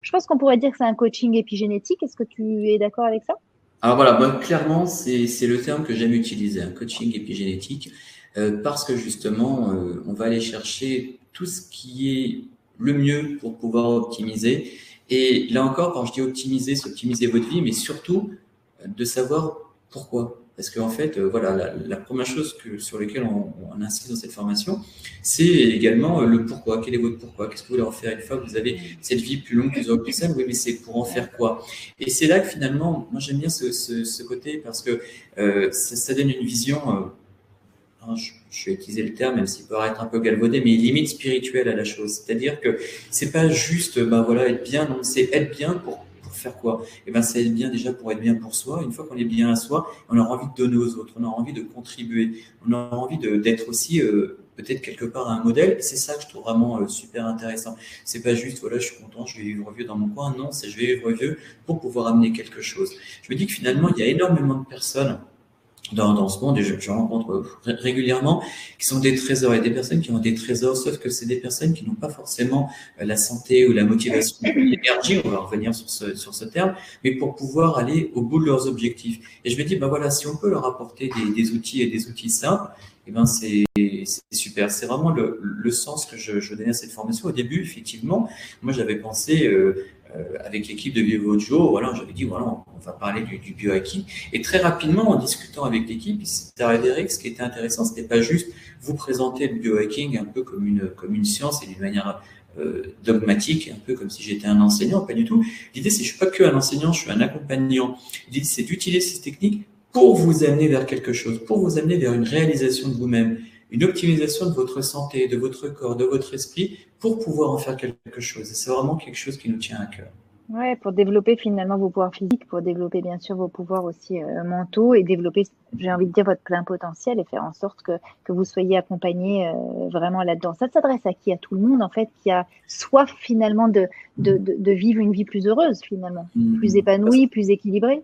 Je pense qu'on pourrait dire que c'est un coaching épigénétique. Est-ce que tu es d'accord avec ça? Alors voilà, clairement, c'est le terme que j'aime utiliser, un coaching épigénétique, euh, parce que justement, euh, on va aller chercher tout ce qui est le mieux pour pouvoir optimiser. Et là encore, quand je dis optimiser, c'est optimiser votre vie, mais surtout de savoir pourquoi. Parce qu'en fait, euh, voilà, la, première chose sur laquelle on, insiste dans cette formation, c'est également euh, le pourquoi. Quel est votre pourquoi? Qu'est-ce que vous voulez en faire? Une fois que vous avez cette vie plus longue, plus plus Oui, mais c'est pour en faire quoi? Et c'est là que finalement, moi j'aime bien ce, côté parce que euh, ça, donne une vision. Hein, je, je, vais utiliser le terme, même s'il peut paraître un peu galvaudé, mais limite spirituelle à la chose. C'est-à-dire que c'est pas juste, ben voilà, être bien, non, c'est être bien pour faire quoi? Eh ben, c'est bien déjà pour être bien pour soi. Une fois qu'on est bien à soi, on a envie de donner aux autres, on a envie de contribuer, on a envie d'être aussi euh, peut-être quelque part un modèle. C'est ça que je trouve vraiment euh, super intéressant. C'est pas juste, voilà, je suis content, je vais vivre vieux dans mon coin. Non, c'est je vais vivre vieux pour pouvoir amener quelque chose. Je me dis que finalement, il y a énormément de personnes dans, dans ce monde, et je, rencontre régulièrement, qui sont des trésors, et des personnes qui ont des trésors, sauf que c'est des personnes qui n'ont pas forcément euh, la santé ou la motivation, l'énergie, on va revenir sur ce, sur ce terme, mais pour pouvoir aller au bout de leurs objectifs. Et je me dis, ben voilà, si on peut leur apporter des, des outils et des outils simples, eh ben c'est super. C'est vraiment le, le, sens que je, je donnais à cette formation. Au début, effectivement, moi j'avais pensé euh, avec l'équipe de Vivojo, voilà, j'avais dit, voilà, on va parler du, du biohacking. Et très rapidement, en discutant avec l'équipe, il s'est avéré que ce qui était intéressant, c'était pas juste vous présenter le biohacking un peu comme une, comme une science et d'une manière euh, dogmatique, un peu comme si j'étais un enseignant, pas du tout. L'idée, c'est je suis pas que un enseignant, je suis un accompagnant. L'idée, c'est d'utiliser ces techniques pour vous amener vers quelque chose, pour vous amener vers une réalisation de vous-même, une optimisation de votre santé, de votre corps, de votre esprit, pour pouvoir en faire quelque chose. Et c'est vraiment quelque chose qui nous tient à cœur. Ouais, pour développer finalement vos pouvoirs physiques, pour développer bien sûr vos pouvoirs aussi euh, mentaux et développer, j'ai envie de dire, votre plein potentiel et faire en sorte que, que vous soyez accompagné euh, vraiment là-dedans. Ça s'adresse à qui? À tout le monde en fait qui a soif finalement de, de, de, de vivre une vie plus heureuse finalement, mmh. plus épanouie, plus équilibrée.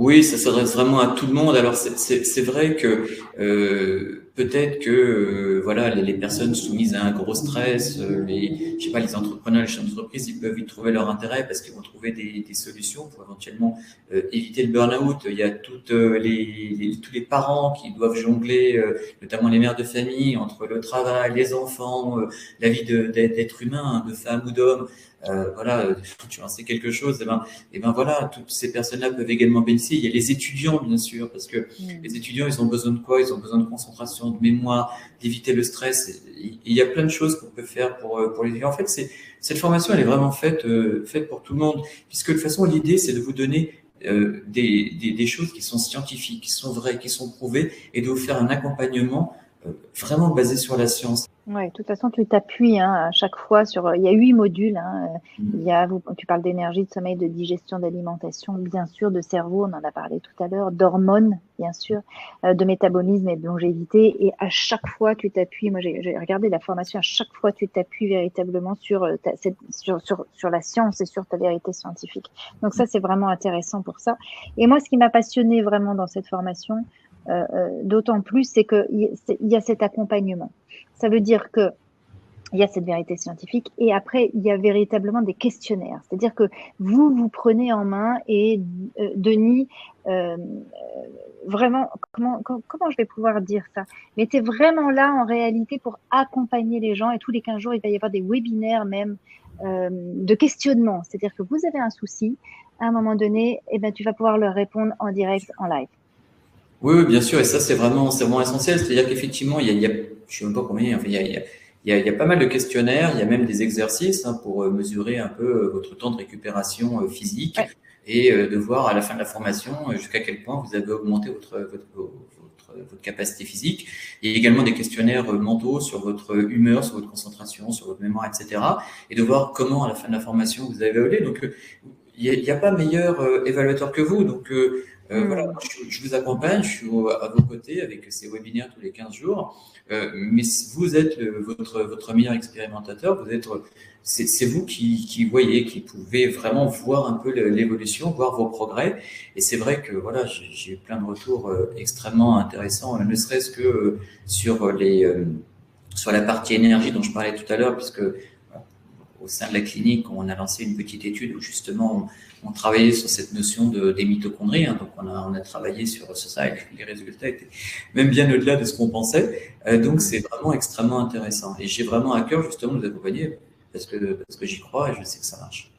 Oui, ça s'adresse vraiment à tout le monde. Alors c'est vrai que euh, peut-être que euh, voilà les, personnes soumises à un gros stress, euh, les je sais pas les entrepreneurs, les chefs d'entreprise, ils peuvent y trouver leur intérêt parce qu'ils vont trouver des, des solutions pour éventuellement euh, éviter le burn-out. Il y a toutes les, les, tous les parents qui doivent jongler, notamment les mères de famille, entre le travail, les enfants, la vie d'être humain, de femme ou d'homme. Euh, voilà, tu en sais quelque chose, et ben, et ben voilà, toutes ces personnes-là peuvent également bénéficier. Il y a les étudiants, bien sûr, parce que mm. les étudiants, ils ont besoin de quoi? Ils ont besoin de concentration, de mémoire, d'éviter le stress. il y a plein de choses qu'on peut faire pour, euh, pour les étudiants. En fait, c'est, cette formation, elle est vraiment faite, euh, faite pour tout le monde, puisque de toute façon, l'idée, c'est de vous donner euh, des, des, des, choses qui sont scientifiques, qui sont vraies, qui sont prouvées, et de vous faire un accompagnement euh, vraiment basé sur la science. Oui, de toute façon, tu t'appuies hein, à chaque fois sur. Il y a huit modules. Hein. Mm. Il y a, tu parles d'énergie, de sommeil, de digestion, d'alimentation, bien sûr, de cerveau, on en a parlé tout à l'heure, d'hormones, bien sûr, euh, de métabolisme et de longévité. Et à chaque fois, tu t'appuies. Moi, j'ai regardé la formation. À chaque fois, tu t'appuies véritablement sur, euh, ta, sur, sur, sur la science et sur ta vérité scientifique. Donc ça, c'est vraiment intéressant pour ça. Et moi, ce qui m'a passionné vraiment dans cette formation, euh, euh, d'autant plus, c'est qu'il y a cet accompagnement. Ça veut dire que il y a cette vérité scientifique et après il y a véritablement des questionnaires. C'est-à-dire que vous vous prenez en main et euh, Denis euh, vraiment comment, comment je vais pouvoir dire ça? Mais tu vraiment là en réalité pour accompagner les gens et tous les 15 jours il va y avoir des webinaires même euh, de questionnement. C'est-à-dire que vous avez un souci à un moment donné, et eh ben tu vas pouvoir leur répondre en direct en live. Oui, bien sûr, et ça c'est vraiment, c'est vraiment essentiel. C'est-à-dire qu'effectivement, il y a, il y a, je sais même pas combien, enfin, il y a, il y a il y, a, il y a, pas mal de questionnaires, il y a même des exercices hein, pour euh, mesurer un peu euh, votre temps de récupération euh, physique et de voir à la fin de la formation jusqu'à quel point vous avez augmenté votre, votre, votre, votre, capacité physique. Il y a également des questionnaires mentaux sur votre humeur, sur votre concentration, sur votre mémoire, etc. Et de voir comment à la fin de la formation vous avez évolué. Donc il n'y a, a, pas meilleur évaluateur que vous. Donc euh, voilà, hmm. je, vous accompagne, je suis à vos côtés avec ces webinaires tous les 15 jours. Euh, mais vous êtes votre, votre meilleur expérimentateur, vous êtes, c'est vous qui, qui, voyez, qui pouvez vraiment voir un peu l'évolution, voir vos progrès. Et c'est vrai que voilà, j'ai eu plein de retours euh, extrêmement intéressants, ne serait-ce que sur les sur la partie énergie dont je parlais tout à l'heure, puisque au sein de la clinique, on a lancé une petite étude où justement on, travaillait sur cette notion de, des mitochondries. Hein. donc on a, on a travaillé sur, ça et les résultats étaient même bien au-delà de ce qu'on pensait. Euh, donc c'est vraiment extrêmement intéressant. Et j'ai vraiment à cœur justement de vous accompagner parce que, parce que j'y crois et je sais que ça marche.